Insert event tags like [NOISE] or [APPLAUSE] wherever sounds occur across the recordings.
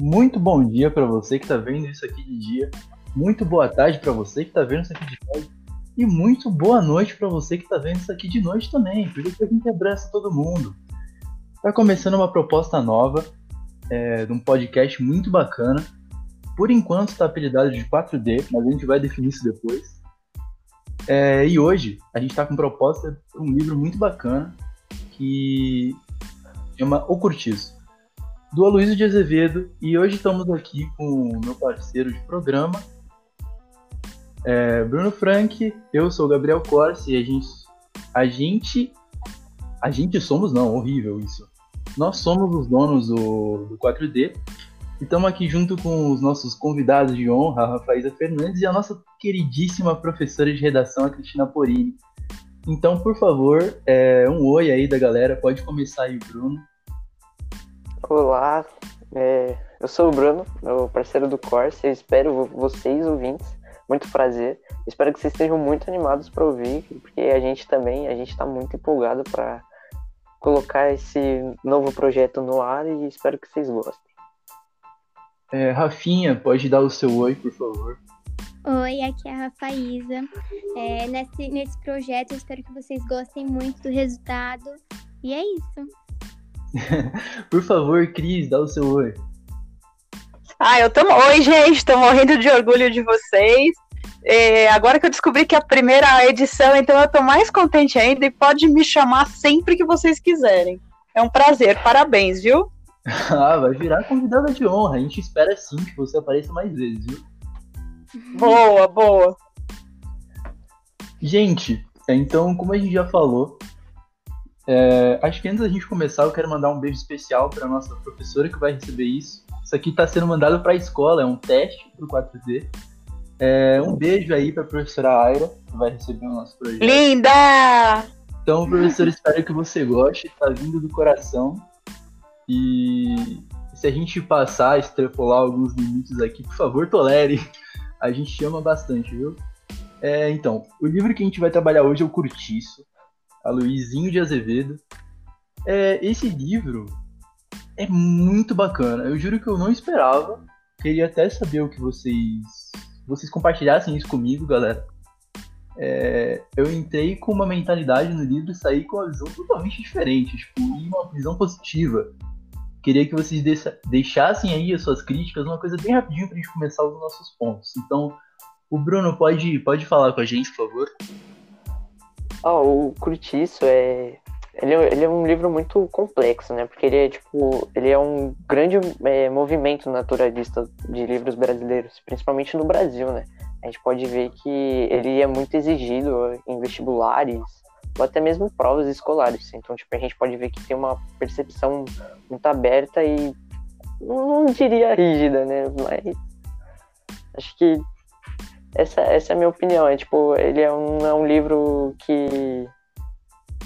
Muito bom dia para você que está vendo isso aqui de dia. Muito boa tarde para você que está vendo isso aqui de tarde. E muito boa noite para você que está vendo isso aqui de noite também, porque a gente abraça todo mundo. Está começando uma proposta nova, é, de um podcast muito bacana. Por enquanto está apelidado de 4D, mas a gente vai definir isso depois. É, e hoje a gente está com proposta para um livro muito bacana que chama O Curtiço, do Aloysio de Azevedo. E hoje estamos aqui com o meu parceiro de programa, é, Bruno Frank. Eu sou o Gabriel Corsi e a gente, a gente. A gente somos, não, horrível isso. Nós somos os donos do, do 4D e estamos aqui junto com os nossos convidados de honra, a Rafaísa Fernandes e a nossa queridíssima professora de redação, a Cristina Porini. Então, por favor, é, um oi aí da galera. Pode começar aí, Bruno. Olá, é, eu sou o Bruno, o parceiro do Corse. Eu espero vocês, ouvintes. Muito prazer. Espero que vocês estejam muito animados para ouvir, porque a gente também, a gente está muito empolgado para colocar esse novo projeto no ar e espero que vocês gostem. É, Rafinha, pode dar o seu oi, por favor. Oi, aqui é a Rafaísa. É, nesse, nesse projeto, eu espero que vocês gostem muito do resultado. E é isso. [LAUGHS] por favor, Cris, dá o seu oi. Ah, eu tô. Oi, gente, tô morrendo de orgulho de vocês. É, agora que eu descobri que é a primeira edição, então eu tô mais contente ainda e pode me chamar sempre que vocês quiserem. É um prazer, parabéns, viu? [LAUGHS] Ah, vai virar convidada de honra. A gente espera sim que você apareça mais vezes, viu? Boa, boa. Gente, então, como a gente já falou, é, acho que antes da gente começar, eu quero mandar um beijo especial para nossa professora que vai receber isso. Isso aqui está sendo mandado para a escola, é um teste para o 4D. É, um beijo aí para a professora Aira, que vai receber o nosso projeto. Linda! Então, professor, [LAUGHS] espero que você goste, está vindo do coração. E se a gente passar, extrapolar alguns limites aqui, por favor, tolere. A gente ama bastante, viu? É, então, o livro que a gente vai trabalhar hoje é o Curtiço, a Luizinho de Azevedo. É, esse livro é muito bacana. Eu juro que eu não esperava. Queria até saber o que vocês vocês compartilhassem isso comigo, galera. É, eu entrei com uma mentalidade no livro e saí com uma visão totalmente diferente, tipo, uma visão positiva. Queria que vocês deixassem aí as suas críticas, uma coisa bem rapidinho pra gente começar os nossos pontos. Então, o Bruno pode, pode falar com a gente, por favor? Oh, o Curtiço é ele, é, ele, é um livro muito complexo, né? Porque ele é tipo, ele é um grande é, movimento naturalista de livros brasileiros, principalmente no Brasil, né? A gente pode ver que ele é muito exigido em vestibulares, ou até mesmo provas escolares. Então, tipo, a gente pode ver que tem uma percepção muito aberta e não, não diria rígida, né? Mas acho que essa, essa é a minha opinião. É tipo, ele é um, é um livro que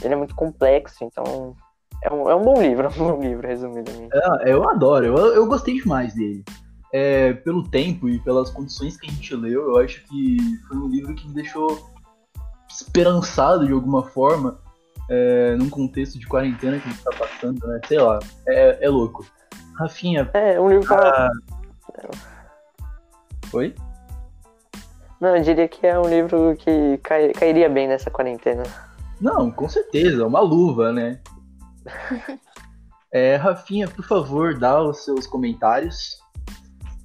ele é muito complexo, então é um, é um bom livro, [LAUGHS] é um bom livro, resumidamente. É, eu adoro, eu, eu gostei demais dele. É, pelo tempo e pelas condições que a gente leu, eu acho que foi um livro que me deixou esperançado de alguma forma, é, num contexto de quarentena que a gente tá passando, né? Sei lá, é, é louco. Rafinha. É, um livro. Ah... Oi? Não, eu diria que é um livro que cai, cairia bem nessa quarentena. Não, com certeza, uma luva, né? [LAUGHS] é, Rafinha, por favor, dá os seus comentários.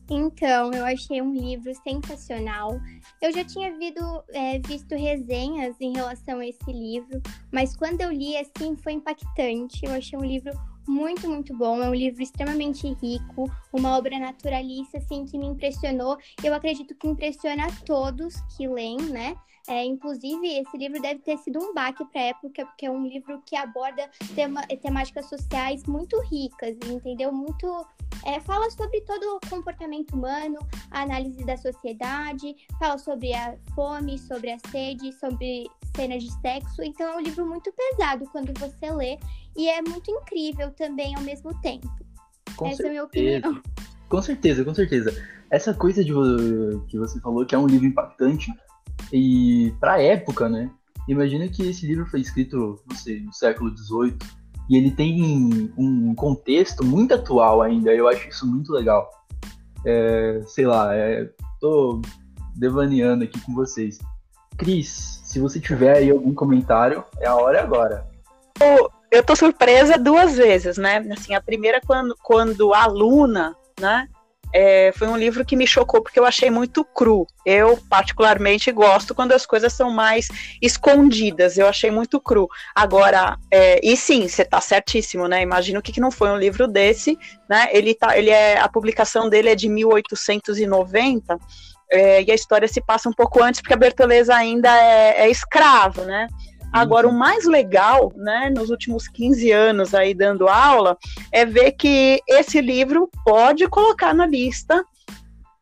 Então, eu achei um livro sensacional. Eu já tinha visto, é, visto resenhas em relação a esse livro, mas quando eu li, assim, foi impactante. Eu achei um livro muito, muito bom. É um livro extremamente rico, uma obra naturalista, assim, que me impressionou. Eu acredito que impressiona a todos que leem, né? É, inclusive, esse livro deve ter sido um baque para a época, porque é um livro que aborda tema, temáticas sociais muito ricas, entendeu? Muito. É, fala sobre todo o comportamento humano, a análise da sociedade, fala sobre a fome, sobre a sede, sobre cenas de sexo. Então, é um livro muito pesado quando você lê e é muito incrível também ao mesmo tempo. Com Essa certeza. é a minha opinião. Com certeza, com certeza. Essa coisa de que você falou que é um livro impactante e pra época, né? Imagina que esse livro foi escrito, não sei, no século XVIII. e ele tem um contexto muito atual ainda. Eu acho isso muito legal. É, sei lá, é, tô devaneando aqui com vocês. Cris, se você tiver aí algum comentário, é a hora agora. Eu, eu tô surpresa duas vezes, né? Assim, a primeira quando, quando a aluna, né? É, foi um livro que me chocou porque eu achei muito cru. Eu, particularmente, gosto quando as coisas são mais escondidas. Eu achei muito cru. Agora, é, e sim, você está certíssimo, né? Imagino que, que não foi um livro desse, né? Ele tá, ele é, a publicação dele é de 1890. É, e a história se passa um pouco antes, porque a Bertoleza ainda é, é escravo, né? Agora, o mais legal, né, nos últimos 15 anos aí dando aula, é ver que esse livro pode colocar na lista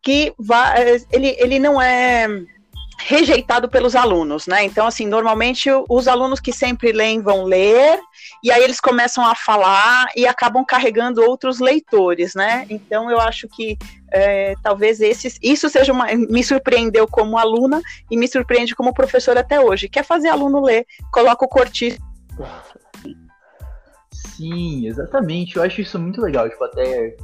que vai, ele, ele não é rejeitado pelos alunos, né? Então, assim, normalmente os alunos que sempre leem vão ler, e aí eles começam a falar e acabam carregando outros leitores, né? Então, eu acho que é, talvez esses, isso seja uma, me surpreendeu como aluna e me surpreende como professor até hoje. Quer fazer aluno ler, coloca o cortiço. Sim, exatamente. Eu acho isso muito legal, tipo, até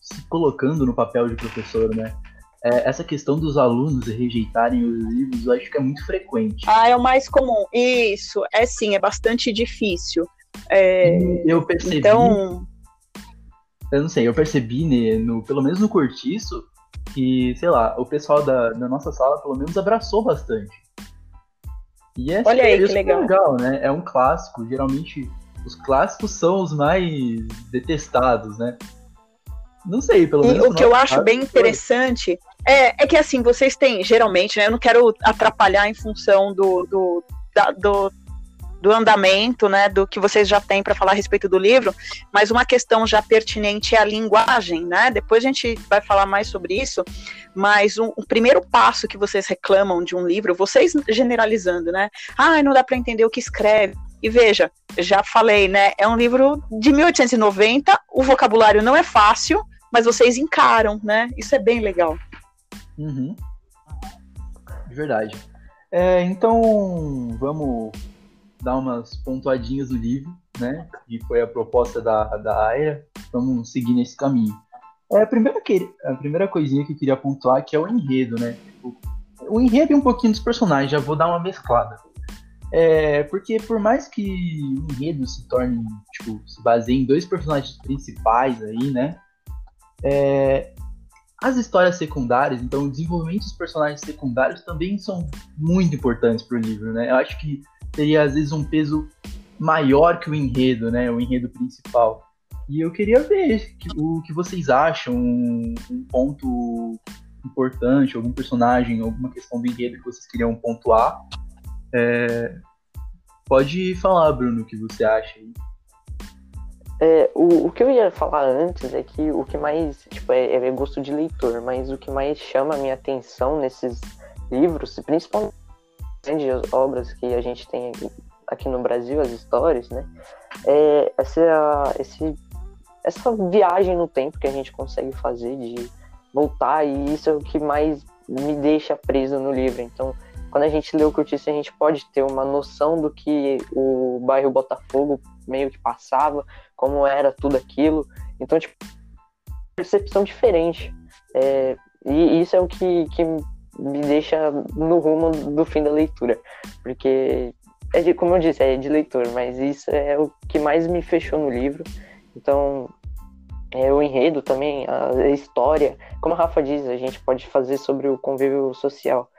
se colocando no papel de professor, né? É, essa questão dos alunos rejeitarem os livros, eu acho que é muito frequente. Ah, é o mais comum. Isso, é sim, é bastante difícil. É, eu percebi. Então. Eu não sei, eu percebi, né, no, pelo menos no Cortiço, que, sei lá, o pessoal da, da nossa sala pelo menos abraçou bastante. E é Olha aí, que legal. legal, né? É um clássico. Geralmente, os clássicos são os mais detestados, né? Não sei, pelo menos. E o que eu acho bem interessante é, é que assim, vocês têm, geralmente, né? Eu não quero atrapalhar em função do, do, da, do, do andamento, né? Do que vocês já têm para falar a respeito do livro, mas uma questão já pertinente é a linguagem, né? Depois a gente vai falar mais sobre isso, mas um, o primeiro passo que vocês reclamam de um livro, vocês generalizando, né? Ah, não dá para entender o que escreve. E veja, já falei, né? É um livro de 1890, o vocabulário não é fácil, mas vocês encaram, né? Isso é bem legal. Uhum. Verdade. É, então, vamos dar umas pontuadinhas do livro, né? Que foi a proposta da, da Aira. Vamos seguir nesse caminho. É, a, primeira que, a primeira coisinha que eu queria pontuar que é o enredo, né? Tipo, o enredo e um pouquinho dos personagens, já vou dar uma mesclada. É, porque por mais que o enredo se torne, tipo, se baseie em dois personagens principais aí, né? É, as histórias secundárias, então o desenvolvimento dos personagens secundários também são muito importantes para o livro, né? Eu acho que teria às vezes um peso maior que o enredo, né? O enredo principal. E eu queria ver o que vocês acham, um, um ponto importante, algum personagem, alguma questão do enredo que vocês queriam pontuar. É... Pode falar, Bruno, o que você acha aí. É, o, o que eu ia falar antes é que o que mais, tipo, é, é gosto de leitor, mas o que mais chama a minha atenção nesses livros, principalmente grandes obras que a gente tem aqui, aqui no Brasil, as histórias, né, é essa, esse, essa viagem no tempo que a gente consegue fazer de voltar, e isso é o que mais me deixa preso no livro. Então, quando a gente lê o Curtiço, a gente pode ter uma noção do que o bairro Botafogo meio que passava, como era tudo aquilo. Então, tipo, percepção diferente. É, e isso é o que, que me deixa no rumo do fim da leitura. Porque, é de, como eu disse, é de leitor, mas isso é o que mais me fechou no livro. Então, é, o enredo também, a história. Como a Rafa diz, a gente pode fazer sobre o convívio social.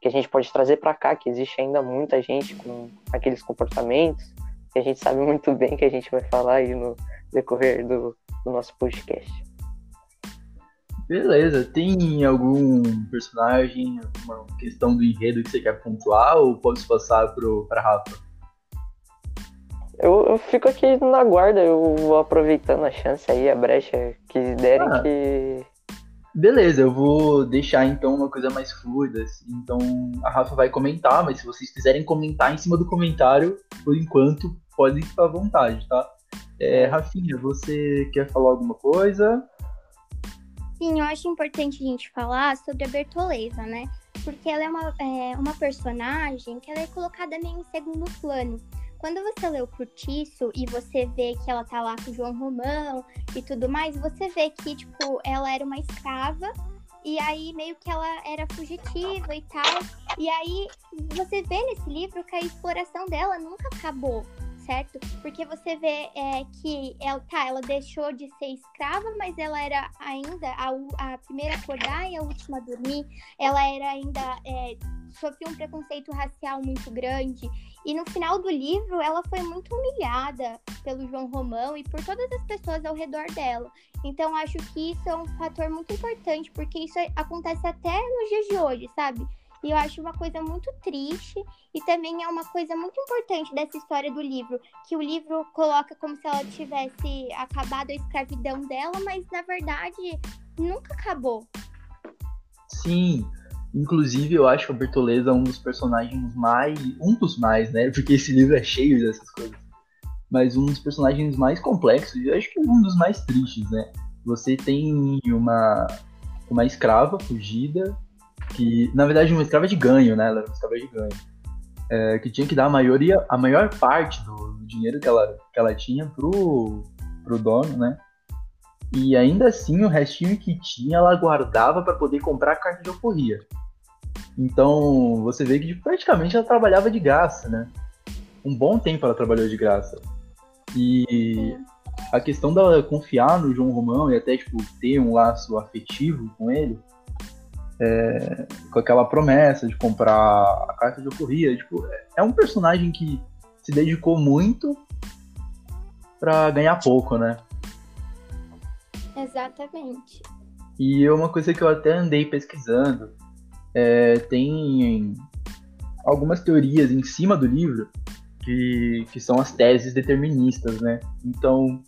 Que a gente pode trazer para cá, que existe ainda muita gente com aqueles comportamentos que a gente sabe muito bem que a gente vai falar aí no decorrer do, do nosso podcast. Beleza, tem algum personagem, alguma questão do enredo que você quer pontuar ou posso passar para Rafa? Eu, eu, fico aqui na guarda, eu vou aproveitando a chance aí, a brecha que derem ah, que. Beleza, eu vou deixar então uma coisa mais fluida. Assim. Então a Rafa vai comentar, mas se vocês quiserem comentar em cima do comentário, por enquanto, podem ficar à vontade, tá? É, Rafinha, você quer falar alguma coisa? Sim, eu acho importante a gente falar sobre a Bertoleza, né? Porque ela é uma, é, uma personagem que ela é colocada meio em segundo plano. quando você lê o Curtiço e você vê que ela tá lá com o João Romão e tudo mais, você vê que, tipo, ela era uma escrava e aí meio que ela era fugitiva e tal. E aí você vê nesse livro que a exploração dela nunca acabou, certo? Porque você vê é, que ela, tá, ela deixou de ser escrava, mas ela era ainda a, a primeira a acordar e a última a dormir. Ela era ainda. É, um preconceito racial muito grande. E no final do livro, ela foi muito humilhada pelo João Romão e por todas as pessoas ao redor dela. Então, acho que isso é um fator muito importante, porque isso acontece até nos dias de hoje, sabe? E eu acho uma coisa muito triste e também é uma coisa muito importante dessa história do livro, que o livro coloca como se ela tivesse acabado a escravidão dela, mas na verdade nunca acabou. Sim, inclusive eu acho a Bertoleza um dos personagens mais, um dos mais, né? Porque esse livro é cheio dessas coisas. Mas um dos personagens mais complexos, e acho que um dos mais tristes, né? Você tem uma uma escrava fugida que, na verdade, uma escrava de ganho, né? Ela era uma escrava de ganho. É, que tinha que dar a maioria, a maior parte do, dinheiro que ela, que ela tinha pro, pro dono, né? E ainda assim, o restinho que tinha, ela guardava para poder comprar a carta de alforria. Então, você vê que praticamente ela trabalhava de graça, né? Um bom tempo ela trabalhou de graça. E a questão dela confiar no João Romão e até, tipo, ter um laço afetivo com ele, é, com aquela promessa de comprar a carta de alforria. Tipo, é um personagem que se dedicou muito para ganhar pouco, né? Exatamente. E é uma coisa que eu até andei pesquisando. É, tem algumas teorias em cima do livro que, que são as teses deterministas, né? Então,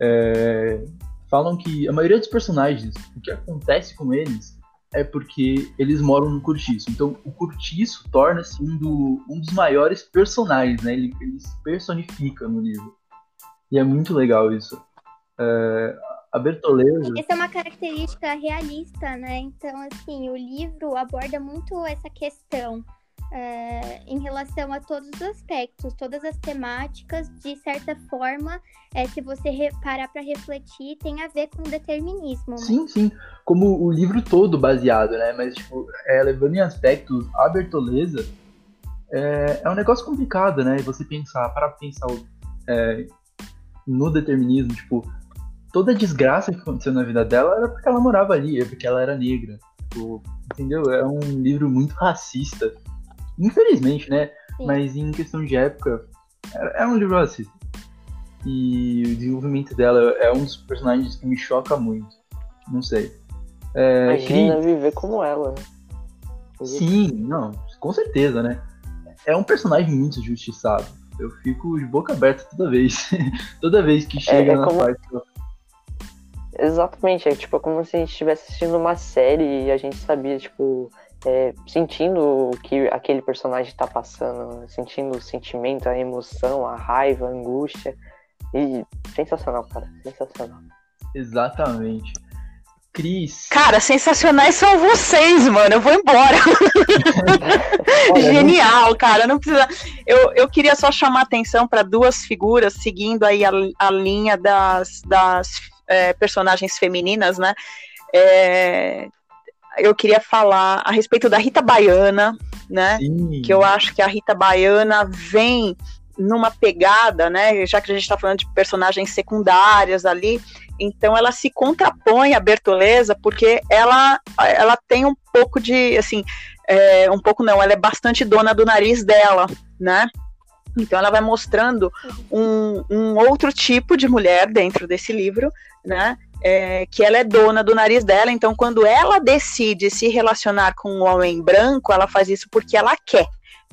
é, falam que a maioria dos personagens, o que acontece com eles é porque eles moram no Curtiço. Então, o Curtiço torna-se um, do, um dos maiores personagens, né? Ele, ele se personifica no livro. E é muito legal isso. É, a Bertoleza... Essa é uma característica realista, né? Então, assim, o livro aborda muito essa questão é, em relação a todos os aspectos, todas as temáticas, de certa forma, é, se você parar para refletir, tem a ver com o determinismo. Né? Sim, sim. Como o livro todo baseado, né? Mas, tipo, é, levando em aspectos, a Bertoleza é, é um negócio complicado, né? Você pensar, para pensar é, no determinismo, tipo, toda a desgraça que aconteceu na vida dela era porque ela morava ali, é porque ela era negra. Tipo, entendeu? É um livro muito racista Infelizmente, né? Sim. Mas em questão de época, é, é um livro racista. E o desenvolvimento dela é um dos personagens que me choca muito. Não sei. É, Imagina Cri... viver como ela, né? Sim, não, com certeza, né? É um personagem muito justiçado. Eu fico de boca aberta toda vez. [LAUGHS] toda vez que chega é, é na como... parte. Exatamente, é tipo como se a gente estivesse assistindo uma série e a gente sabia, tipo, é, sentindo o que aquele personagem está passando, sentindo o sentimento, a emoção, a raiva, a angústia. E sensacional, cara, sensacional. Exatamente. Cris. Cara, sensacionais são vocês, mano. Eu vou embora. [LAUGHS] Genial, cara. Não precisa. Eu, eu queria só chamar atenção para duas figuras, seguindo aí a, a linha das, das é, personagens femininas, né? É, eu queria falar a respeito da Rita Baiana, né? Sim. Que eu acho que a Rita Baiana vem numa pegada, né? Já que a gente está falando de personagens secundárias ali, então ela se contrapõe à Bertoleza porque ela, ela tem um pouco de, assim, é, um pouco não, ela é bastante dona do nariz dela, né? Então ela vai mostrando um, um outro tipo de mulher dentro desse livro, né? É, que ela é dona do nariz dela, então quando ela decide se relacionar com um homem branco, ela faz isso porque ela quer,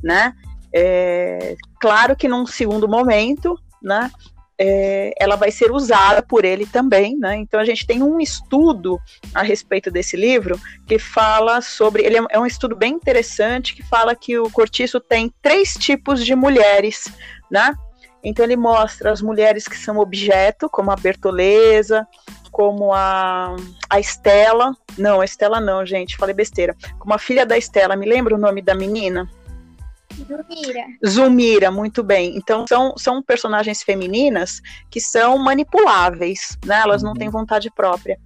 né? É, claro que num segundo momento, né? É, ela vai ser usada por ele também, né? Então a gente tem um estudo a respeito desse livro que fala sobre, ele é, é um estudo bem interessante que fala que o cortiço tem três tipos de mulheres, né? Então ele mostra as mulheres que são objeto, como a Bertoleza, como a, a Estela. Não, a Estela não, gente, falei besteira. Como a filha da Estela, me lembra o nome da menina? Zumira. Zumira, muito bem. Então, são, são personagens femininas que são manipuláveis, né? Elas não Uhum. têm vontade própria.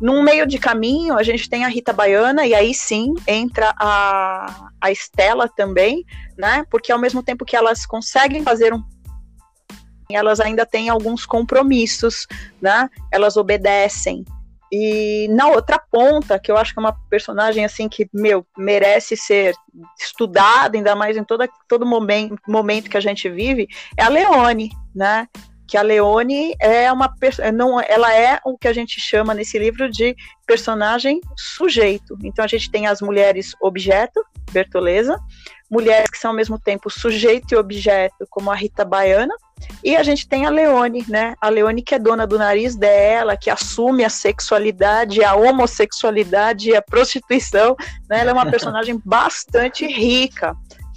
Num meio de caminho, a gente tem a Rita Baiana, e aí sim entra a, a Estela também, né? Porque ao mesmo tempo que elas conseguem fazer um. Elas ainda têm alguns compromissos, né? Elas obedecem. E na outra ponta, que eu acho que é uma personagem assim que, meu, merece ser estudada, ainda mais em toda, todo momento, momento que a gente vive, é a Leone, né? Que a Leone é uma per- não, ela é o que a gente chama nesse livro de personagem sujeito. Então a gente tem as mulheres objeto, Bertoleza, mulheres que são ao mesmo tempo sujeito e objeto, como a Rita Baiana, e a gente tem a Leone, né? A Leone que é dona do nariz dela, que assume a sexualidade, a homossexualidade e a prostituição, né? Ela é uma personagem [LAUGHS] bastante rica,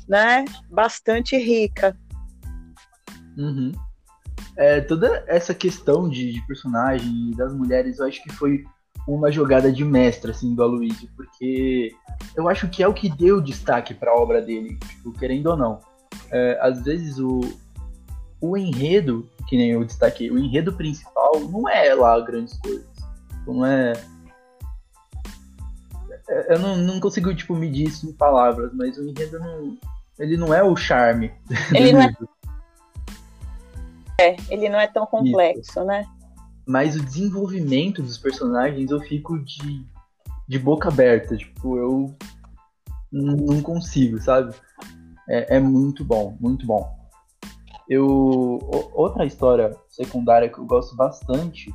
né? Bastante rica. Uhum. É, toda essa questão de, de personagem e das mulheres, eu acho que foi uma jogada de mestre, assim, do Aloysio, porque eu acho que é o que deu destaque para a obra dele, tipo, querendo ou não. É, às vezes o, o enredo, que nem eu destaquei, o enredo principal não é lá grandes coisas. Não é. é- Eu não, não consigo, tipo, medir isso em palavras, mas o enredo não. Ele não é o charme. [LAUGHS] do Ele não é-. É, ele não é tão complexo, né? mas o desenvolvimento dos personagens eu fico de, de boca aberta. Tipo, eu não consigo, sabe? É, é muito bom, muito bom. Eu, o- outra história secundária que eu gosto bastante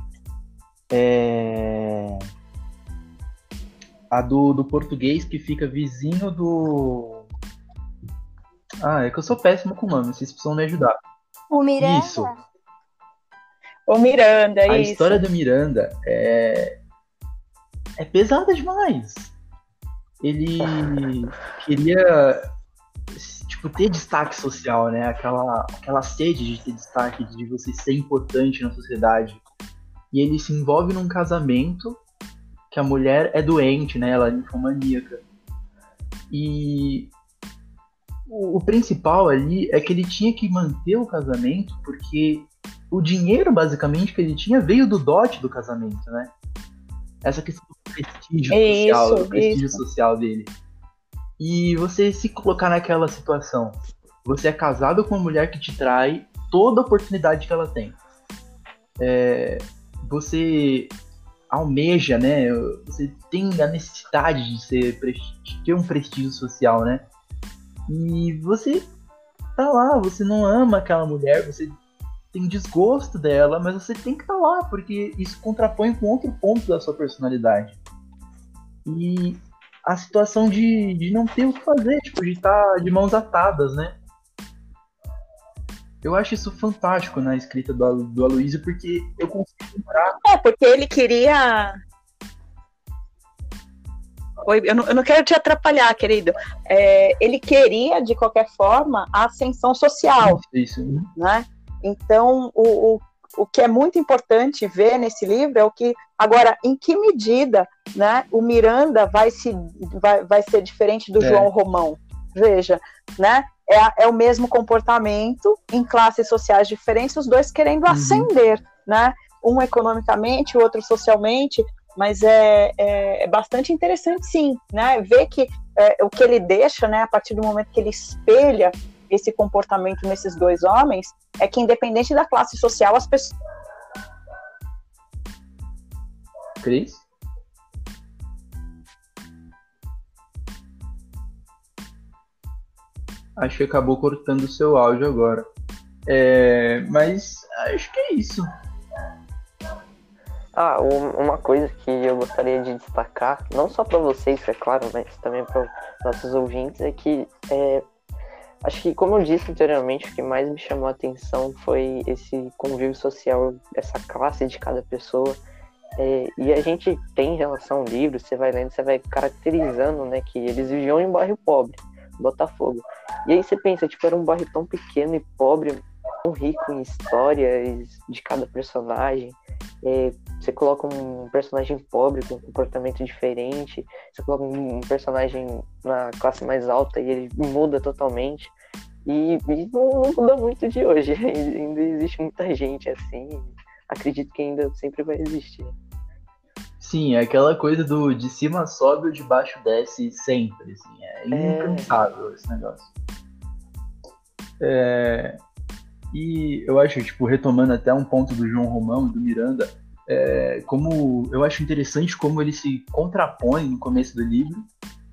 é a do, do português que fica vizinho do. Ah, é que eu sou péssimo com nome, vocês precisam me ajudar. O Miranda. Isso. O Miranda, A isso. história do Miranda é. É pesada demais. Ele queria tipo, ter destaque social, né? Aquela, aquela sede de ter destaque, de você ser importante na sociedade. E ele se envolve num casamento que a mulher é doente, né? Ela é ninfomaníaca. E o, o principal ali é que ele tinha que manter o casamento porque o dinheiro, basicamente, que ele tinha veio do dote do casamento, né? Essa questão do prestígio Isso, social, do prestígio isso. social dele. E você se colocar naquela situação. Você é casado com uma mulher que te trai toda a oportunidade que ela tem. É, você almeja, né? Você tem a necessidade de ser de ter um prestígio social, né? E você tá lá, você não ama aquela mulher, você tem desgosto dela, mas você tem que estar lá, porque isso contrapõe com outro ponto da sua personalidade. E a situação de, de não ter o que fazer, tipo, de estar de mãos atadas, né? Eu acho isso fantástico na escrita do, do Aloysio, porque eu consigo lembrar. É, porque ele queria. Oi, eu não, eu não quero te atrapalhar, querido. É, ele queria, de qualquer forma, a ascensão social, Isso. né? Então, o, o, o que é muito importante ver nesse livro é o que, agora, em que medida né, o Miranda vai, se, vai, vai ser diferente do É. João Romão? Veja, né? É, é o mesmo comportamento em classes sociais diferentes, os dois querendo Uhum. ascender, né? Um economicamente, o outro socialmente, mas é, é, é bastante interessante, sim, né? Ver que é, o que ele deixa, né, a partir do momento que ele espelha esse comportamento nesses dois homens, é que independente da classe social, as pessoas Cris? Acho que acabou cortando o seu áudio agora. É, mas acho que é isso. Ah, um- uma coisa que eu gostaria de destacar, não só para vocês, é claro, mas também para nossos ouvintes, é que é, acho que, como eu disse anteriormente, o que mais me chamou a atenção foi esse convívio social, essa classe de cada pessoa. É, e a gente tem em relação ao livro, você vai lendo, você vai caracterizando, né, que eles viviam em um bairro pobre, Botafogo. E aí você pensa, tipo, era um bairro tão pequeno e pobre, tão rico em histórias de cada personagem. É, você coloca um personagem pobre com um comportamento diferente, você coloca um personagem na classe mais alta e ele muda totalmente. E, e não, não muda muito de hoje. [LAUGHS] Ainda existe muita gente assim. Acredito que ainda sempre vai existir. Sim, é aquela coisa do de cima sobe ou de baixo desce sempre. Assim, é incansável é... esse negócio. É... E eu acho, tipo, retomando até um ponto do João Romão e do Miranda, é, como eu acho interessante como eles se contrapõem no começo do livro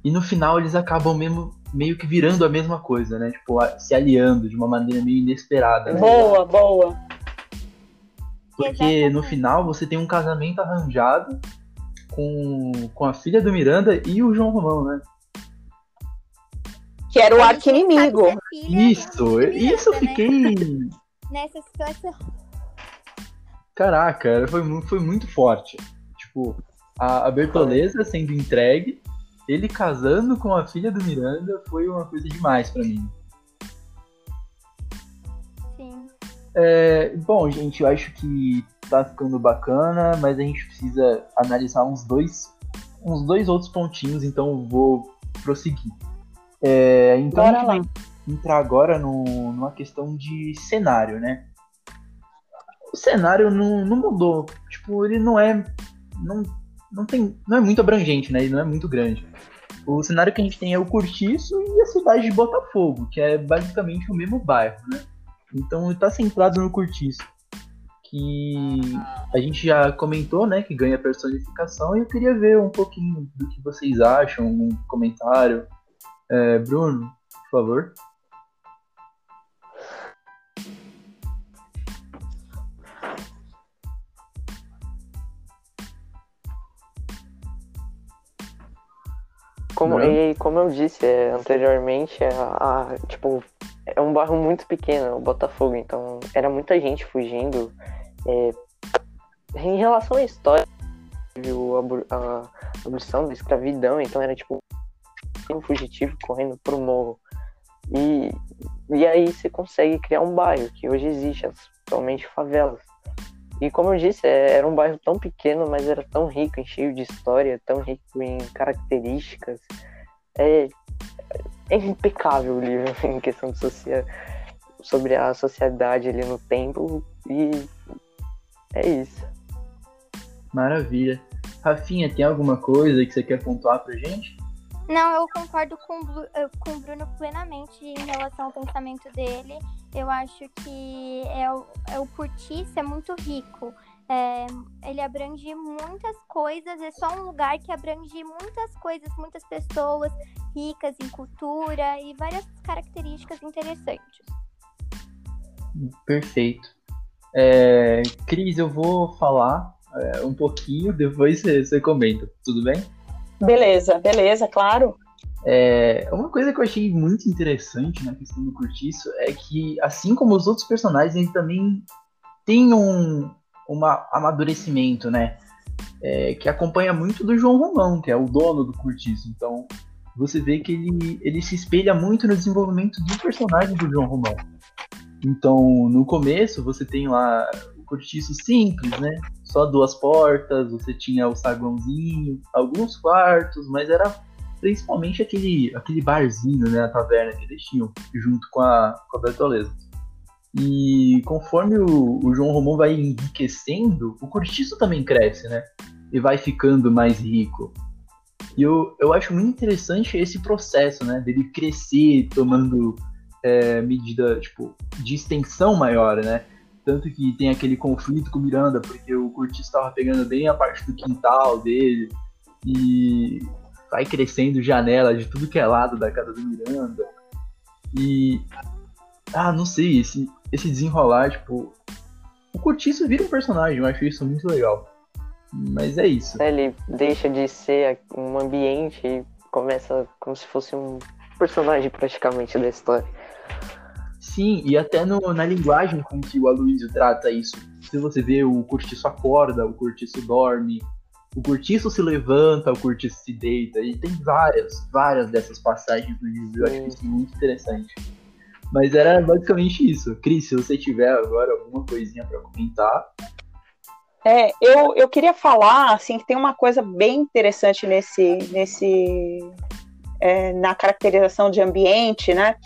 e no final eles acabam mesmo meio que virando a mesma coisa, né? Tipo, se aliando de uma maneira meio inesperada. Né? Boa, boa. Porque no final você tem um casamento arranjado com, com a filha do Miranda e o João Romão, né? Que era o arqui-inimigo. Isso, isso eu né? fiquei. [LAUGHS] Nessa situação. Caraca, foi, foi muito forte. Tipo, a, a Bertoleza sendo entregue, ele casando com a filha do Miranda foi uma coisa demais para mim. Sim. É, bom, gente, eu acho que tá ficando bacana, mas a gente precisa analisar uns dois, uns dois outros pontinhos, então eu vou prosseguir. É, então Bora a gente entrar agora no, numa questão de cenário, né? O cenário não, não mudou. Tipo, ele não é. Não, não, tem, não é muito abrangente, né? Ele não é muito grande. O cenário que a gente tem é o Curtiço e a cidade de Botafogo, que é basicamente o mesmo bairro, né? Então ele tá centrado no Curtiço que a gente já comentou, né, que ganha personificação, e eu queria ver um pouquinho do que vocês acham, um comentário. É, Bruno, por favor. Como, e, como eu disse é, anteriormente, é, a, tipo, é um bairro muito pequeno, o Botafogo, então era muita gente fugindo é, em relação à história, viu a, a abolição da escravidão, então era tipo um fugitivo correndo pro morro. E, e aí você consegue criar um bairro que hoje existe, atualmente favelas. E como eu disse, é, era um bairro tão pequeno, mas era tão rico, cheio de história, tão rico em características. É, é impecável o livro [LAUGHS] em questão de social, sobre a sociedade ali no tempo. E é isso. Maravilha. Rafinha, tem alguma coisa que você quer pontuar pra gente? Não, eu concordo com, eh, com o Bruno plenamente em relação ao pensamento dele. Eu acho que é o, é o Curtiço é muito rico. É, ele abrange muitas coisas, é só um lugar que abrange muitas coisas, muitas pessoas ricas em cultura e várias características interessantes. Perfeito. É, Cris, eu vou falar é, um pouquinho, [LAUGHS] depois você, você comenta, tudo bem? Beleza, beleza, claro. É, uma coisa que eu achei muito interessante na questão do Curtiço é que, assim como os outros personagens, ele também tem um uma amadurecimento, né? É, que acompanha muito do João Romão, que é o dono do Curtiço. Então, você vê que ele, ele se espelha muito no desenvolvimento do personagem do João Romão. Então, no começo, você tem lá o cortiço simples, né? Só duas portas, você tinha o saguãozinho, alguns quartos, mas era principalmente aquele, aquele barzinho, né? A taverna que eles tinham, junto com a, com a Bertoleza. E conforme o, o João Romão vai enriquecendo, o cortiço também cresce, né? E vai ficando mais rico. E eu, eu acho muito interessante esse processo, né? Dele crescer, tomando é, medida tipo, de extensão maior, né? Tanto que tem aquele conflito com o Miranda, porque o Curtis estava pegando bem a parte do quintal dele e vai crescendo janela de tudo que é lado da casa do Miranda. E. Ah, não sei, esse, esse desenrolar, tipo. O Curtiço vira um personagem, eu acho isso muito legal. Mas é isso. Ele deixa de ser um ambiente e começa como se fosse um personagem praticamente da história. Sim, e até no, na linguagem com que o Aloysio trata isso. Se você vê, o Curtiço acorda, o Curtiço dorme, o Curtiço se levanta, o Curtiço se deita, e tem várias, várias dessas passagens no livro, eu acho isso muito interessante. Mas era basicamente isso. Cris, se você tiver agora alguma coisinha para comentar. É, eu, eu queria falar, assim, que tem uma coisa bem interessante nesse, nesse é, na caracterização de ambiente, né?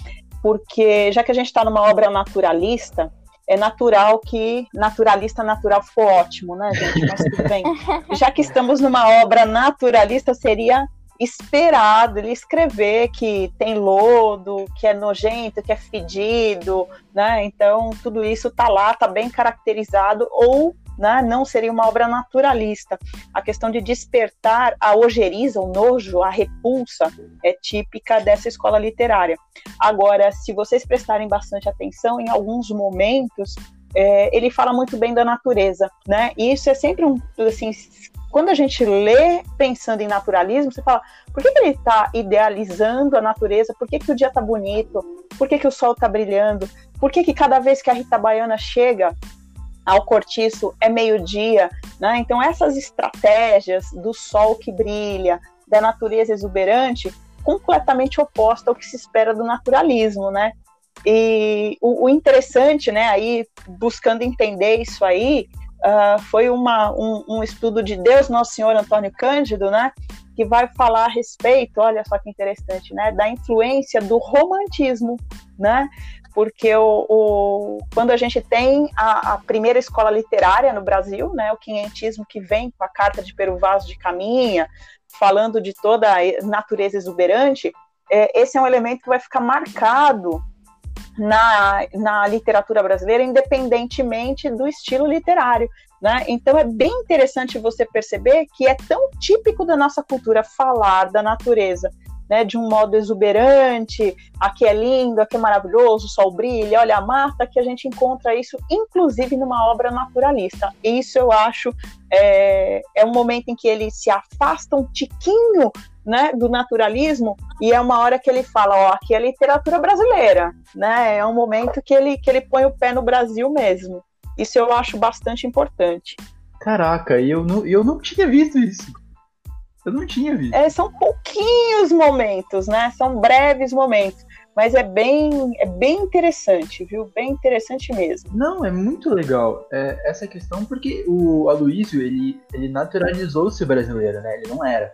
Porque já que a gente está numa obra naturalista, é natural que naturalista natural ficou ótimo, né, gente? Mas tudo bem. [LAUGHS] Já que estamos numa obra naturalista, seria esperado ele escrever que tem lodo, que é nojento, que é fedido, né? Então tudo isso está lá, está bem caracterizado ou né, não seria uma obra naturalista. A questão de despertar a ojeriza, o nojo, a repulsa é típica dessa escola literária. Agora, se vocês prestarem bastante atenção, em alguns momentos é, ele fala muito bem da natureza, né? E isso é sempre um assim quando a gente lê pensando em naturalismo, você fala, por que, que ele está idealizando a natureza? Por que, que o dia está bonito? Por que, que o sol está brilhando? Por que, que cada vez que a Rita Baiana chega ao cortiço é meio-dia? Né? Então, essas estratégias do sol que brilha, da natureza exuberante, completamente oposta ao que se espera do naturalismo, né? E o, o interessante, né, aí, buscando entender isso aí, uh, foi uma, um, um, estudo de Deus Nosso Senhor Antônio Cândido, né, que vai falar a respeito, olha só que interessante, né, da influência do romantismo, né, porque o, o quando a gente tem a, a, primeira escola literária no Brasil, né, o quinhentismo que vem com a carta de Peru Vaz de Caminha, falando de toda a natureza exuberante, é, esse é um elemento que vai ficar marcado na, na literatura brasileira, independentemente do estilo literário. Né? Então é bem interessante você perceber que é tão típico da nossa cultura falar da natureza, né, de um modo exuberante, aqui é lindo, aqui é maravilhoso, o sol brilha, olha a mata, que a gente encontra isso, inclusive, numa obra naturalista. Isso eu acho é, é um momento em que ele se afasta um tiquinho né, do naturalismo e é uma hora que ele fala, ó, aqui é literatura brasileira, né? É um momento que ele que ele põe o pé no Brasil mesmo. Isso eu acho bastante importante. Caraca, eu não, eu não tinha visto isso. Eu não tinha visto. É, são pouquinhos momentos, né? São breves momentos. Mas é bem, é bem interessante, viu? Bem interessante mesmo. Não, é muito legal é, essa questão, porque o Aloysio, ele, ele naturalizou-se brasileiro, né? Ele não era.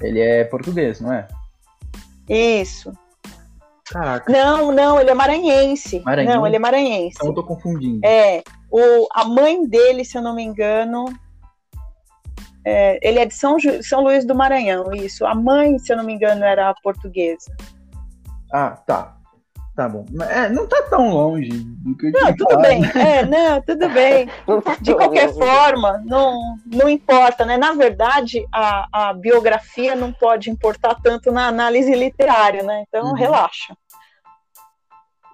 Ele é português, não é? Isso. Caraca. Não, não, ele é maranhense. Maranhense? Não, ele é maranhense. Então eu tô confundindo. É. O, a mãe dele, se eu não me engano, é, ele é de São, Ju, São Luís do Maranhão, isso. A mãe, se eu não me engano, era portuguesa. Ah, tá. Tá bom. É, não tá tão longe do que eu Não, tudo falado. bem. É, não, tudo bem. De qualquer [LAUGHS] forma, não, não importa, né? Na verdade, a, a biografia não pode importar tanto na análise literária, né? Então, Uhum. relaxa.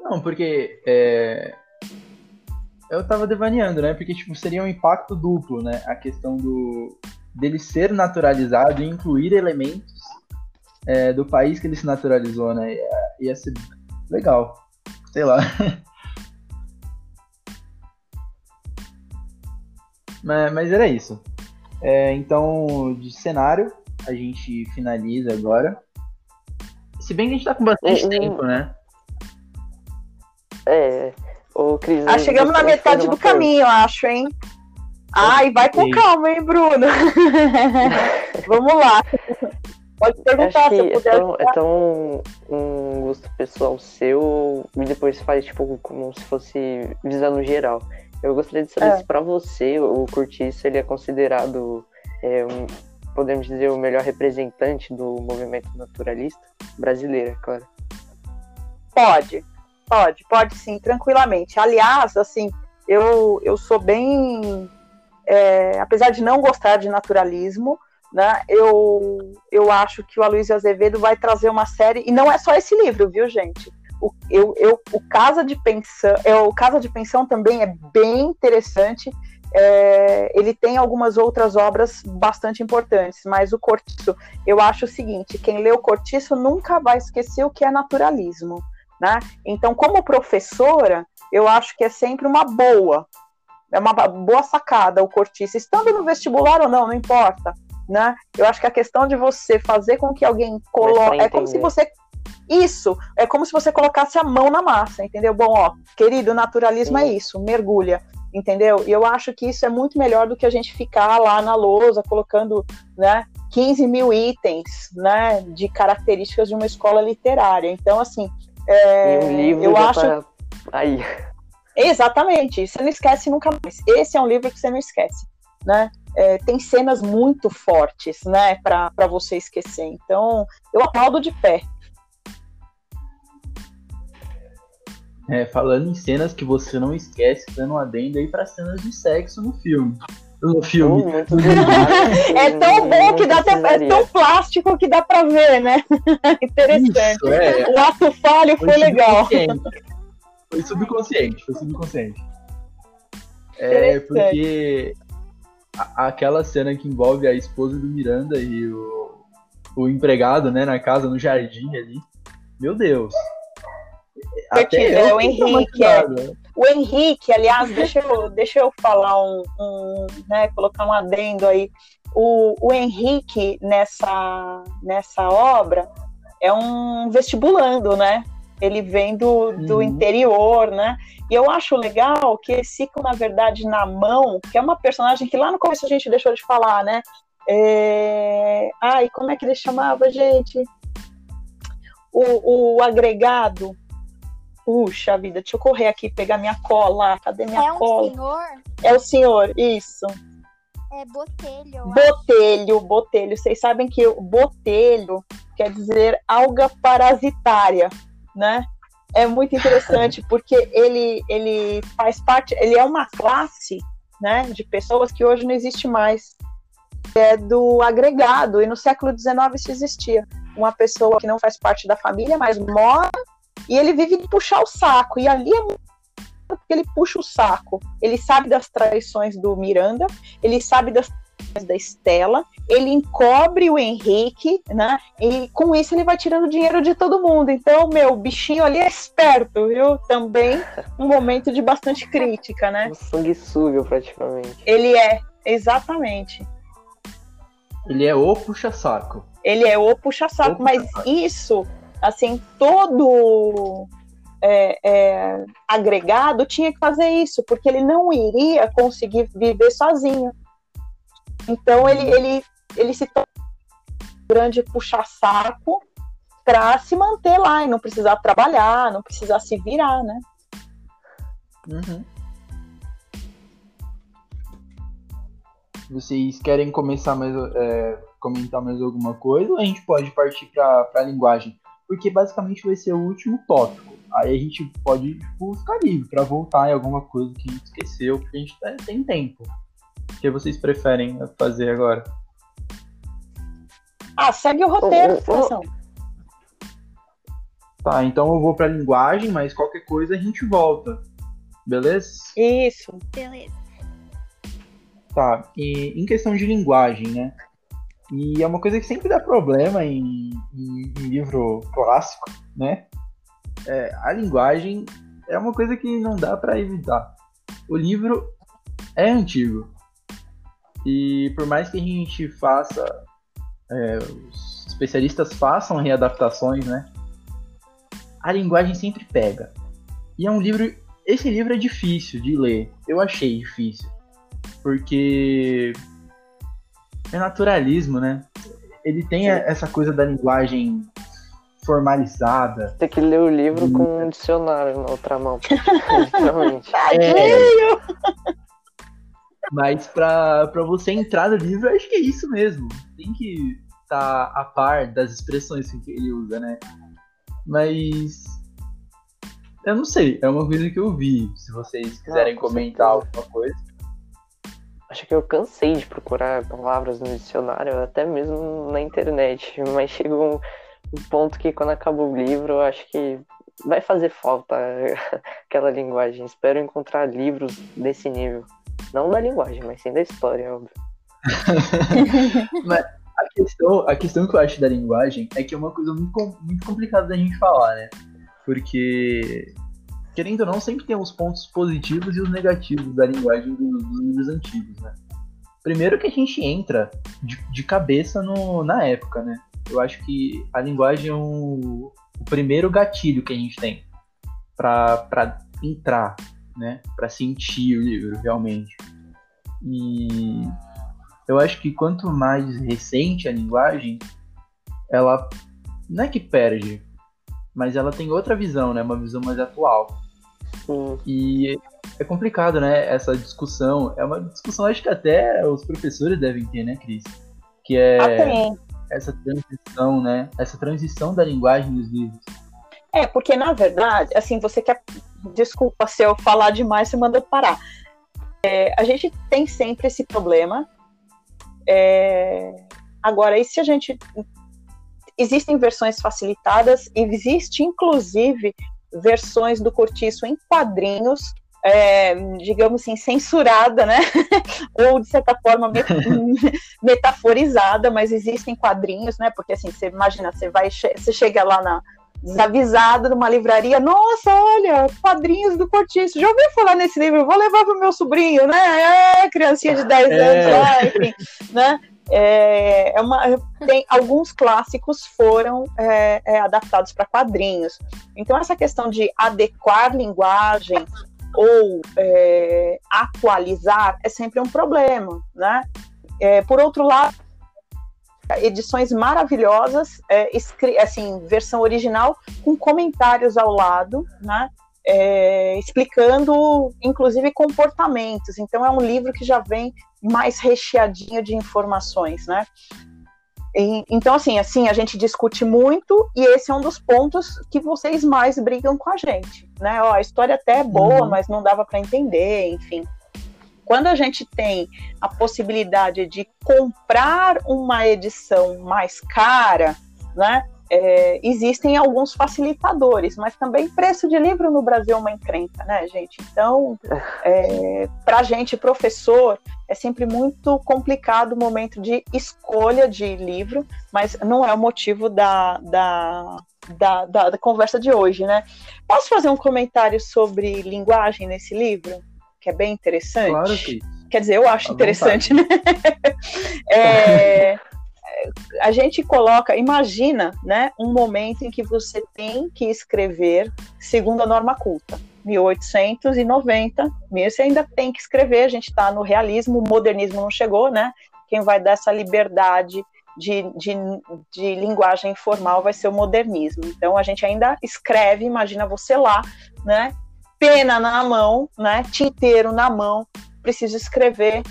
Não, porque é, eu tava devaneando, né? Porque tipo, seria um impacto duplo, né? A questão do dele ser naturalizado e incluir elementos é, do país que ele se naturalizou, né? Ia, ia ser legal. Sei lá. [LAUGHS] mas, mas era isso. É, então, de cenário, a gente finaliza agora. Se bem que a gente tá com bastante Uhum. tempo, né? É, o Cris. Ah, chegamos na de metade do caminho, eu acho, hein? Ai, vai com calma, hein, Bruno? [LAUGHS] Vamos lá. Pode perguntar se eu é puder. tão, é tão um gosto pessoal seu e depois faz tipo como se fosse visando geral. Eu gostaria de saber É. se pra você o Curtiço ele é considerado, é, um, podemos dizer, o melhor representante do movimento naturalista brasileiro, é claro. Pode, pode, pode sim, tranquilamente. Aliás, assim, eu, eu sou bem. É, apesar de não gostar de naturalismo, né, eu, eu acho que o Aloysio Azevedo vai trazer uma série, e não é só esse livro, viu, gente? O, eu, eu, o Casa de Pensão, é, o Casa de Pensão também é bem interessante. é, ele tem algumas outras obras bastante importantes, mas o Cortiço, eu acho o seguinte: quem lê o Cortiço nunca vai esquecer o que é naturalismo. Né? Então, como professora, eu acho que é sempre uma boa, é uma boa sacada o cortiço, estando no vestibular ou não, não importa, né? Eu acho que a questão de você fazer com que alguém coloque, é como se você isso, é como se você colocasse a mão na massa, entendeu? Bom, ó, querido, o naturalismo é Sim. isso, mergulha, entendeu? E eu acho que isso é muito melhor do que a gente ficar lá na lousa colocando, né, 15 mil itens, né, de características de uma escola literária. Então, assim, É, e um livro eu acho. Pra... Aí. Exatamente, você não esquece nunca mais. Esse é um livro que você não esquece, né? É, tem cenas muito fortes, né, para você esquecer. Então, eu aplaudo de pé. É, falando em cenas que você não esquece, dando um adendo aí para cenas de sexo no filme. No filme. Oh, [LAUGHS] é tão bom que dá até, é tão plástico que dá para ver, né? [LAUGHS] Interessante. Isso, é. O ato falho foi, foi legal. Foi subconsciente, foi subconsciente. É porque aquela cena que envolve a esposa do Miranda e o, o empregado, né, na casa, no jardim ali. Meu Deus. Até é o Henrique. É, o Henrique, aliás, deixa eu, deixa eu falar um, um né, colocar um adendo aí. O, o Henrique nessa, nessa obra é um vestibulando, né? Ele vem do, do uhum. interior, né? E eu acho legal que eles ficam, na verdade, na mão, que é uma personagem que lá no começo a gente deixou de falar, né? É... Ai, como é que ele chamava, gente? O, o agregado. Puxa vida, deixa eu correr aqui pegar minha cola. Cadê minha é um cola? Senhor? É o senhor, isso. É botelho. Botelho, acho. botelho. Vocês sabem que o botelho quer dizer alga parasitária, né? É muito interessante [LAUGHS] porque ele, ele faz parte, ele é uma classe, né, de pessoas que hoje não existe mais. É do agregado e no século XIX isso existia. Uma pessoa que não faz parte da família, mas mora e ele vive de puxar o saco. E ali é muito porque ele puxa o saco. Ele sabe das traições do Miranda, ele sabe das da Estela, ele encobre o Henrique, né? E com isso ele vai tirando dinheiro de todo mundo. Então, meu, bichinho ali é esperto, viu? Também um momento de bastante crítica, né? [LAUGHS] Um sanguessuga, praticamente. Ele é, exatamente. Ele é o puxa-saco. Ele é o puxa-saco, mas isso assim, todo é, é, agregado tinha que fazer isso, porque ele não iria conseguir viver sozinho. Então ele, ele, ele se torna um grande puxa-saco para se manter lá e não precisar trabalhar, não precisar se virar, né? Uhum. Vocês querem começar mais, é, comentar mais alguma coisa? Ou a gente pode partir para a linguagem? porque basicamente vai ser o último tópico. Aí a gente pode tipo, ficar livre para voltar em alguma coisa que a gente esqueceu, porque a gente tá, tem tempo. O que vocês preferem fazer agora? Ah, segue o roteiro, oh, oh, Tá, então eu vou pra linguagem, mas qualquer coisa a gente volta. Beleza? Isso. Beleza. Tá, e em questão de linguagem, né? E é uma coisa que sempre dá problema em, em, em livro clássico, né? É, a linguagem é uma coisa que não dá para evitar. O livro é antigo. E por mais que a gente faça, é, os especialistas façam readaptações, né? A linguagem sempre pega. E é um livro. Esse livro é difícil de ler. Eu achei difícil. Porque é naturalismo, né? Ele tem Sim. essa coisa da linguagem formalizada. Tem que ler o livro com um dicionário na outra mão. [LAUGHS] é. Mas pra, pra você entrar no livro, acho que é isso mesmo. Tem que estar tá a par das expressões que ele usa, né? Mas. Eu não sei, é uma coisa que eu vi. Se vocês quiserem comentar alguma coisa acho que eu cansei de procurar palavras no dicionário, até mesmo na internet, mas chegou um, um ponto que quando acaba o livro, eu acho que vai fazer falta [LAUGHS] aquela linguagem. Espero encontrar livros desse nível. Não da linguagem, mas sim da história, óbvio. [LAUGHS] mas a questão, a questão que eu acho da linguagem é que é uma coisa muito, muito complicada da gente falar, né? Porque querendo ou não, sempre tem os pontos positivos e os negativos da linguagem dos, dos livros antigos, né? Primeiro que a gente entra de, de cabeça no, na época, né? Eu acho que a linguagem é o, o primeiro gatilho que a gente tem para entrar, né? Para sentir o livro realmente. E eu acho que quanto mais recente a linguagem, ela não é que perde, mas ela tem outra visão, né? Uma visão mais atual. Sim. E é complicado, né? Essa discussão. É uma discussão, acho que até os professores devem ter, né, Cris? Que é essa transição, né? Essa transição da linguagem dos livros. É, porque na verdade, assim, você quer. Desculpa se eu falar demais, você manda parar. É, a gente tem sempre esse problema. É, agora, e se a gente. Existem versões facilitadas, existe inclusive versões do Cortiço em quadrinhos, é, digamos assim, censurada, né? [LAUGHS] Ou de certa forma met- [LAUGHS] metaforizada, mas existem quadrinhos, né? Porque assim, você imagina, você vai, você chega lá na desavisado numa livraria, nossa, olha, quadrinhos do Cortiço, já ouviu falar nesse livro? Vou levar pro meu sobrinho, né? É, criancinha de 10 É. anos lá, enfim, né? É, é uma, tem, alguns clássicos foram é, é, adaptados para quadrinhos. Então, essa questão de adequar linguagem ou é, atualizar é sempre um problema, né? É, por outro lado, edições maravilhosas, é, assim, versão original com comentários ao lado, né? É, explicando, inclusive, comportamentos. Então, é um livro que já vem mais recheadinho de informações, né? E- então, assim, assim, a gente discute muito e esse é um dos pontos que vocês mais brigam com a gente, né? Ó, a história até é boa, Uhum. mas não dava para entender, enfim. Quando a gente tem a possibilidade de comprar uma edição mais cara, né? é, existem alguns facilitadores, mas também preço de livro no Brasil é uma encrenca, né, gente? Então, [LAUGHS] é, para a gente, professor, é sempre muito complicado o momento de escolha de livro, mas não é o motivo da, da, da, da, da conversa de hoje, né? Posso fazer um comentário sobre linguagem nesse livro? Que é bem interessante. Claro que Quer dizer, eu acho interessante, né? [LAUGHS] É, a gente coloca, imagina, né, um momento em que você tem que escrever segundo a norma culta. 1890, você ainda tem que escrever, a gente está no realismo, o modernismo não chegou, né? Quem vai dar essa liberdade de, de, de linguagem informal vai ser o modernismo. Então a gente ainda escreve, imagina você lá, né? Pena na mão, né? Tinteiro na mão, preciso escrever,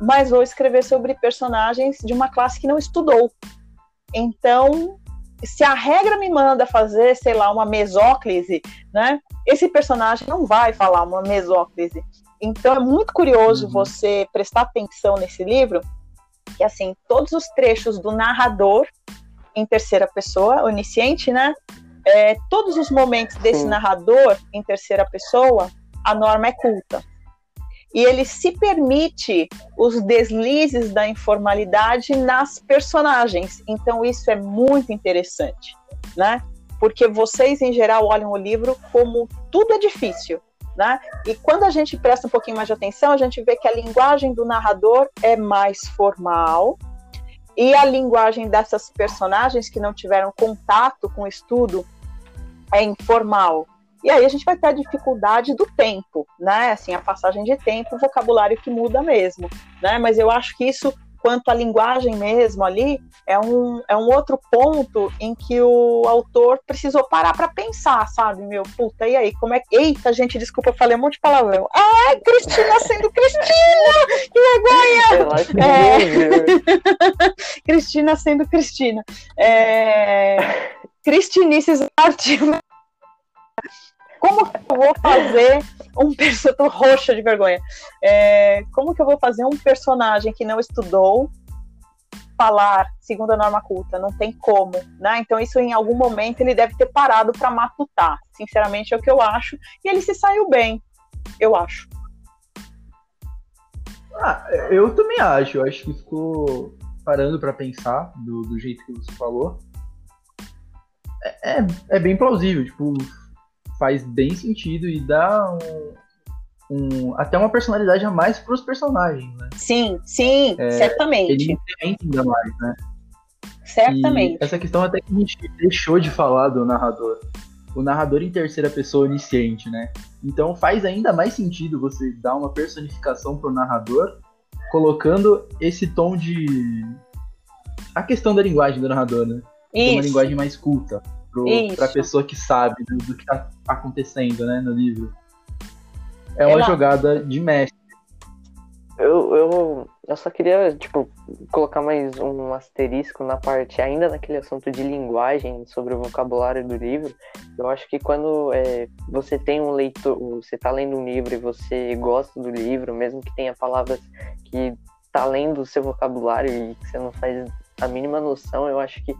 mas vou escrever sobre personagens de uma classe que não estudou. Então, se a regra me manda fazer, sei lá, uma mesóclise, né? Esse personagem não vai falar uma mesóclise. Então é muito curioso Uhum. você prestar atenção nesse livro, que assim, todos os trechos do narrador em terceira pessoa, onisciente, né? É, todos os momentos desse Sim. narrador em terceira pessoa, a norma é culta. E ele se permite os deslizes da informalidade nas personagens. Então isso é muito interessante, né? Porque vocês em geral olham o livro como tudo é difícil, né? E quando a gente presta um pouquinho mais de atenção, a gente vê que a linguagem do narrador é mais formal e a linguagem dessas personagens que não tiveram contato com o estudo é informal. E aí a gente vai ter a dificuldade do tempo, né? Assim, a passagem de tempo, o vocabulário que muda mesmo, né? Mas eu acho que isso, quanto à linguagem mesmo ali, é um, é um outro ponto em que o autor precisou parar para pensar, sabe? Meu, puta, e aí? Como é que. Eita, gente, desculpa, eu falei um monte de palavrão. Ai, Cristina sendo Cristina! Que vergonha! É. Cristina sendo Cristina. É... Cristinices artigo. Como que eu vou fazer um personagem. Roxa de vergonha. É, Como que eu vou fazer um personagem que não estudou falar segundo a norma culta? Não tem como, né? Então, isso em algum momento ele deve ter parado para matutar. Sinceramente, é o que eu acho. E ele se saiu bem, eu acho. Ah, eu também acho. Eu acho que ficou parando pra pensar do, do jeito que você falou. É, é, é bem plausível, tipo, faz bem sentido e dá um, um- até uma personalidade a mais pros personagens, né? Sim, sim, certamente. Ele incrementa ainda mais, né? Certamente. E essa questão até que a gente deixou de falar do narrador. O narrador em terceira pessoa onisciente, né? Então faz ainda mais sentido você dar uma personificação pro narrador, colocando esse tom de. A questão da linguagem do narrador, né? Tem uma Isso. linguagem mais culta. para a pessoa que sabe do, do que está acontecendo né, no livro. É uma Ela... jogada de mestre. Eu, eu, eu só queria, tipo, colocar mais um asterisco na parte, ainda naquele assunto de linguagem, sobre o vocabulário do livro. Eu acho que quando é, você tem um leitor, você tá lendo um livro e você gosta do livro, mesmo que tenha palavras que tá lendo o seu vocabulário e que você não faz a mínima noção, eu acho que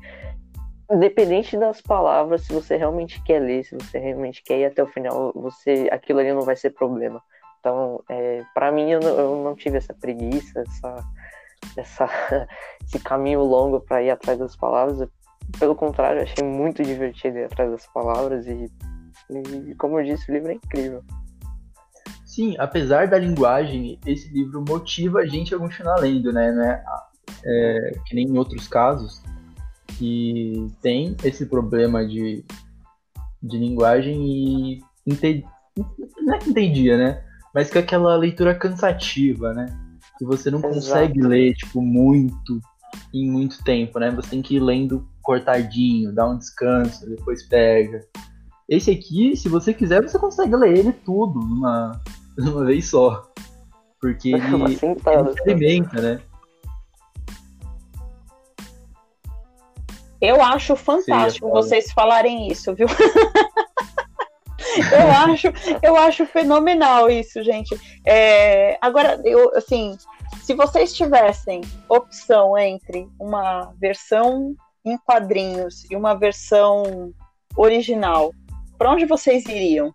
independente das palavras, se você realmente quer ler, se você realmente quer ir até o final, você aquilo ali não vai ser problema. Então, é, para mim, eu não, eu não, tive essa preguiça, essa, essa, [LAUGHS] esse caminho longo para ir atrás das palavras. Pelo contrário, achei muito divertido ir atrás das palavras e, e, como eu disse, o livro é incrível. Sim, apesar da linguagem, esse livro motiva a gente a continuar lendo, né? né? É, que nem em outros casos, que tem esse problema de, de linguagem e não é que entendia, né? Mas que é aquela leitura cansativa, né? Que você não Exato. consegue ler, tipo, muito em muito tempo, né? Você tem que ir lendo cortadinho, dar um descanso, depois pega. Esse aqui, se você quiser, você consegue ler ele tudo numa, [LAUGHS] numa vez só. Porque [LAUGHS] ele, ele se alimenta, né? Eu acho fantástico Sim, vocês falarem isso, viu? [LAUGHS] [LAUGHS] eu acho, eu acho fenomenal isso, gente. É, agora, eu, assim, se vocês tivessem opção entre uma versão em quadrinhos e uma versão original, para onde vocês iriam?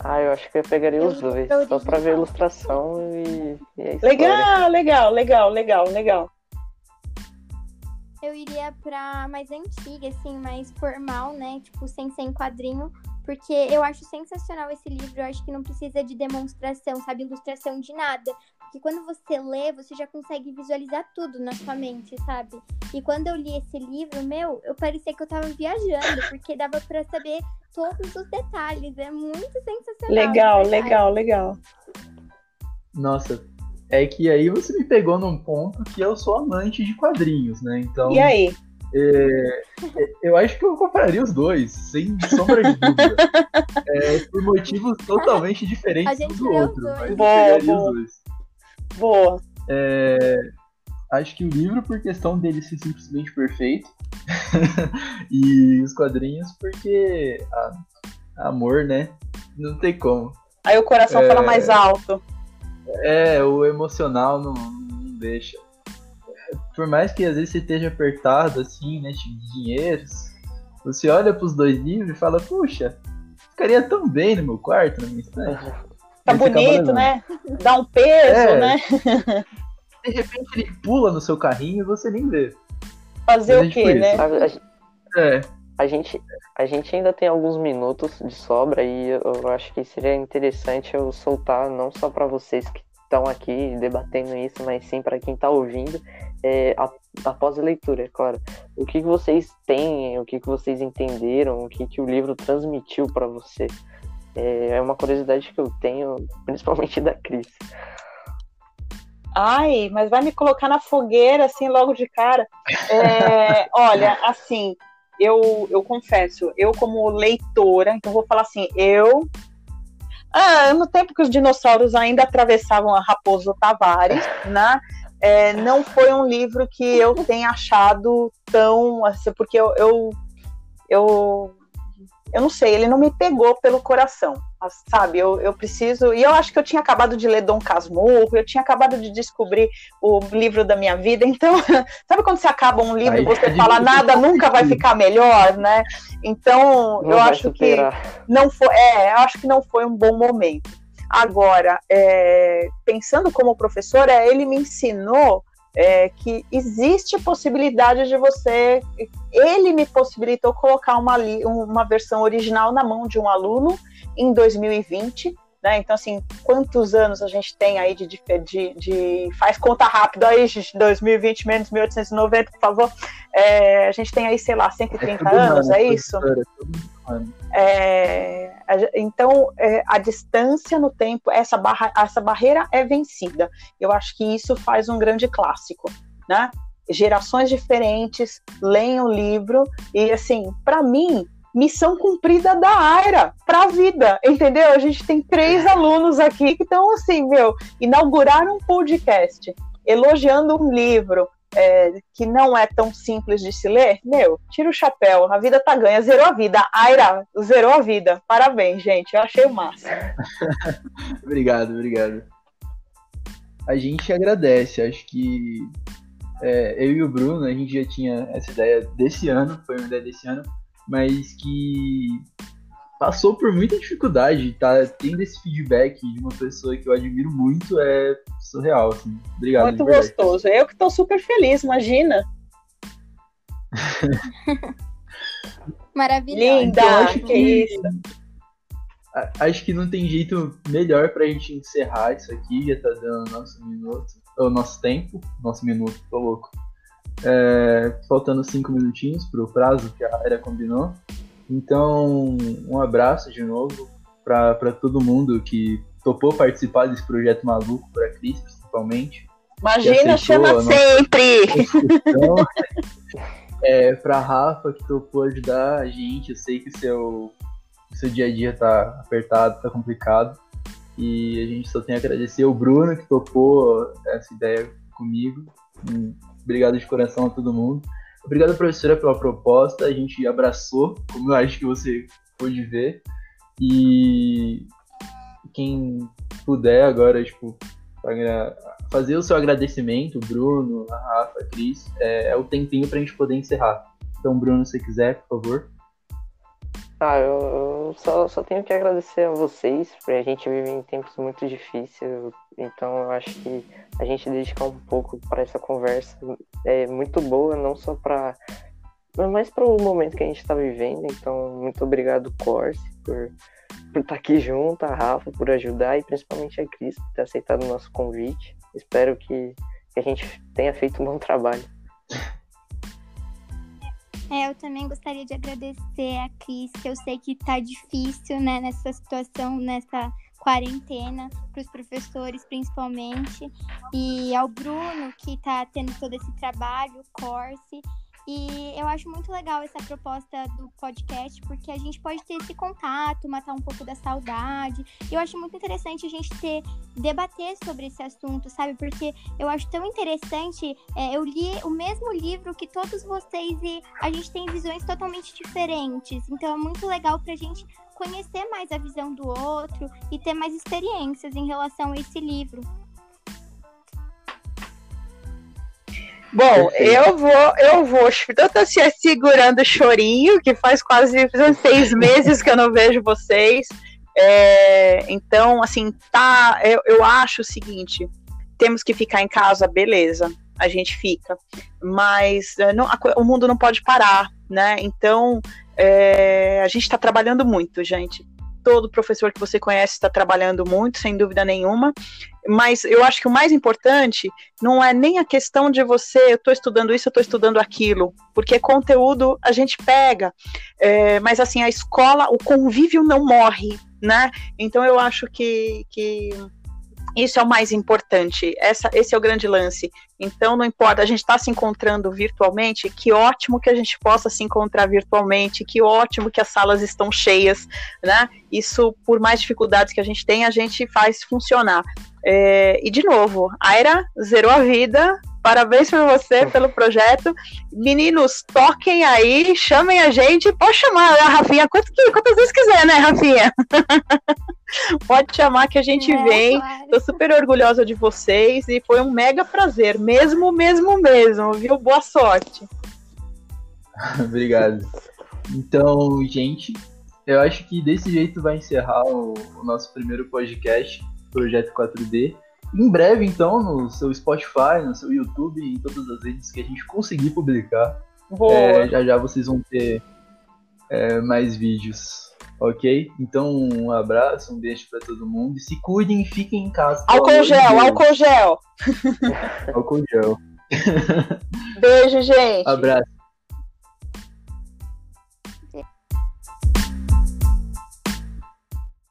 Ah, eu acho que eu pegaria os dois, só para ver a ilustração e, e Legal, legal, legal, legal, legal. Eu iria pra mais antiga, assim, mais formal, né? Tipo, sem ser em quadrinho, porque eu acho sensacional esse livro, eu acho que não precisa de demonstração, sabe, ilustração de nada. Porque quando você lê, você já consegue visualizar tudo na sua mente, sabe? E quando eu li esse livro, meu, eu parecia que eu tava viajando, porque dava para saber todos os detalhes. É muito sensacional. Legal, legal, legal. Nossa, é que aí você me pegou num ponto que eu sou amante de quadrinhos, né? Então. E aí? É, eu acho que eu compraria os dois, sem sombra de dúvida. [LAUGHS] É, por motivos totalmente diferentes um do outro. Mas boa, boa. os dois. Boa. É, acho que o livro, por questão dele ser simplesmente perfeito, [LAUGHS] e os quadrinhos, porque amor, né? Não tem como. Aí o coração fala mais alto. É, o emocional não, não deixa por mais que às vezes você esteja apertado, assim, né, de dinheiros, você olha para os dois livros e fala, puxa, ficaria tão bem no meu quarto, na minha estante. Tá bonito, né? Dá um peso, é, né? De repente ele pula no seu carrinho e você nem vê. Fazer o quê, né? A, a, é. A, gente, a gente ainda tem alguns minutos de sobra e eu acho que seria interessante eu soltar não só para vocês que estão aqui debatendo isso, mas sim para quem está ouvindo, é, após a leitura, é claro. O que, que vocês têm, o que, que vocês entenderam, o que, que o livro transmitiu para você? É, é uma curiosidade que eu tenho, principalmente [LAUGHS] da Cris. Ai, mas vai me colocar na fogueira assim logo de cara. É, olha, assim, eu, eu confesso, eu como leitora, então vou falar assim, eu ah, no tempo que os dinossauros ainda atravessavam a Raposo Tavares, [LAUGHS] né? É, não foi um livro que eu tenha achado tão assim, porque eu, eu, eu, eu não sei, ele não me pegou pelo coração, sabe? Eu, eu preciso. E eu acho que eu tinha acabado de ler Dom Casmurro, eu tinha acabado de descobrir o livro da minha vida. Então, [LAUGHS] sabe quando você acaba um livro e você é [LAUGHS] fala nada nunca vai ficar melhor, né? Então, eu acho superar. que não foi. É, eu acho que não foi um bom momento. Agora, é, pensando como professora, ele me ensinou é, que existe possibilidade de você. Ele me possibilitou colocar uma, uma versão original na mão de um aluno em 2020 né? Então, assim, quantos anos a gente tem aí de, de, de faz conta rápida aí, gente, 2020 menos 1890, por favor. É, a gente tem aí, sei lá, 130 é anos, é isso? É, então, é, a distância no tempo, essa, barra, essa barreira é vencida. Eu acho que isso faz um grande clássico, né? gerações diferentes leem o livro e assim, para mim, missão cumprida da Aira para a vida, entendeu? A gente tem três alunos aqui que estão assim, meu, inauguraram um podcast, elogiando um livro, é, que não é tão simples de se ler, meu, tira o chapéu, a vida tá ganha, zerou a vida. Aira, zerou a vida. Parabéns, gente, eu achei o máximo. [LAUGHS] obrigado, obrigado. A gente agradece, acho que é, eu e o Bruno, a gente já tinha essa ideia desse ano, foi uma ideia desse ano, mas que passou por muita dificuldade, tá tendo esse feedback de uma pessoa que eu admiro muito é surreal, assim. Obrigado. Muito gostoso. Eu que tô super feliz, imagina. [LAUGHS] Maravilhoso. Linda, que, que isso. Acho que não tem jeito melhor pra gente encerrar isso aqui, já tá dando nosso minuto, o nosso tempo, nosso minuto, tô louco. É, faltando cinco minutinhos pro prazo que a era combinou. Então, um abraço de novo para todo mundo que topou participar desse projeto maluco, para a Cris, principalmente. Imagina, chama sempre! [LAUGHS] é, para Rafa, que topou ajudar a gente. Eu sei que seu, seu dia a dia tá apertado, tá complicado. E a gente só tem a agradecer o Bruno, que topou essa ideia comigo. Obrigado de coração a todo mundo. Obrigado, professora, pela proposta. A gente abraçou, como eu acho que você pôde ver. E quem puder agora, tipo, fazer o seu agradecimento, Bruno, a Rafa, a Cris, é, é o tempinho para a gente poder encerrar. Então, Bruno, se quiser, por favor. Ah, eu, só, só tenho que agradecer a vocês, porque a gente vive em tempos muito difíceis, então eu acho que a gente dedicar um pouco para essa conversa é muito boa, não só para mas para o momento que a gente está vivendo. Então, muito obrigado, Corse, por, por estar tá aqui junto, a Rafa, por ajudar e principalmente a Cris por ter aceitado o nosso convite. Espero que, que a gente tenha feito um bom trabalho. [LAUGHS] É, eu também gostaria de agradecer a Cris, que eu sei que tá difícil, né, nessa situação, nessa quarentena, para os professores principalmente, e ao Bruno, que está tendo todo esse trabalho, o Corse, e eu acho muito legal essa proposta do podcast, porque a gente pode ter esse contato, matar um pouco da saudade. E eu acho muito interessante a gente ter, debater sobre esse assunto, sabe? Porque eu acho tão interessante. É, eu li o mesmo livro que todos vocês e a gente tem visões totalmente diferentes. Então é muito legal pra gente conhecer mais a visão do outro e ter mais experiências em relação a esse livro. Bom, eu vou, eu vou. Eu tô assim, segurando o chorinho, que faz quase seis [LAUGHS] meses que eu não vejo vocês. É, então, assim, tá. Eu, eu acho o seguinte: temos que ficar em casa, beleza, a gente fica. Mas é, não, a, o mundo não pode parar, né? Então, é, a gente está trabalhando muito, gente todo professor que você conhece está trabalhando muito, sem dúvida nenhuma. Mas eu acho que o mais importante não é nem a questão de você, eu estou estudando isso, eu estou estudando aquilo, porque conteúdo a gente pega. É, mas assim, a escola, o convívio não morre, né? Então eu acho que, que isso é o mais importante. Essa, esse é o grande lance. Então, não importa, a gente está se encontrando virtualmente, que ótimo que a gente possa se encontrar virtualmente, que ótimo que as salas estão cheias, né? Isso, por mais dificuldades que a gente tem, a gente faz funcionar. É, e, de novo, Aira zerou a vida, Parabéns por você, pelo projeto. Meninos, toquem aí, chamem a gente. Pode chamar a Rafinha quantas, quantas vezes quiser, né, Rafinha? [LAUGHS] Pode chamar que a gente é, vem. Claro. Tô super orgulhosa de vocês e foi um mega prazer, mesmo, mesmo, mesmo, viu? Boa sorte. [LAUGHS] Obrigado. Então, gente, eu acho que desse jeito vai encerrar o, o nosso primeiro podcast, Projeto 4D. Em breve, então, no seu Spotify, no seu YouTube, em todas as redes que a gente conseguir publicar. É, já já vocês vão ter é, mais vídeos, ok? Então, um abraço, um beijo para todo mundo. E se cuidem e fiquem em casa. Álcool gel, álcool gel. [LAUGHS] álcool gel. Beijo, gente. Abraço.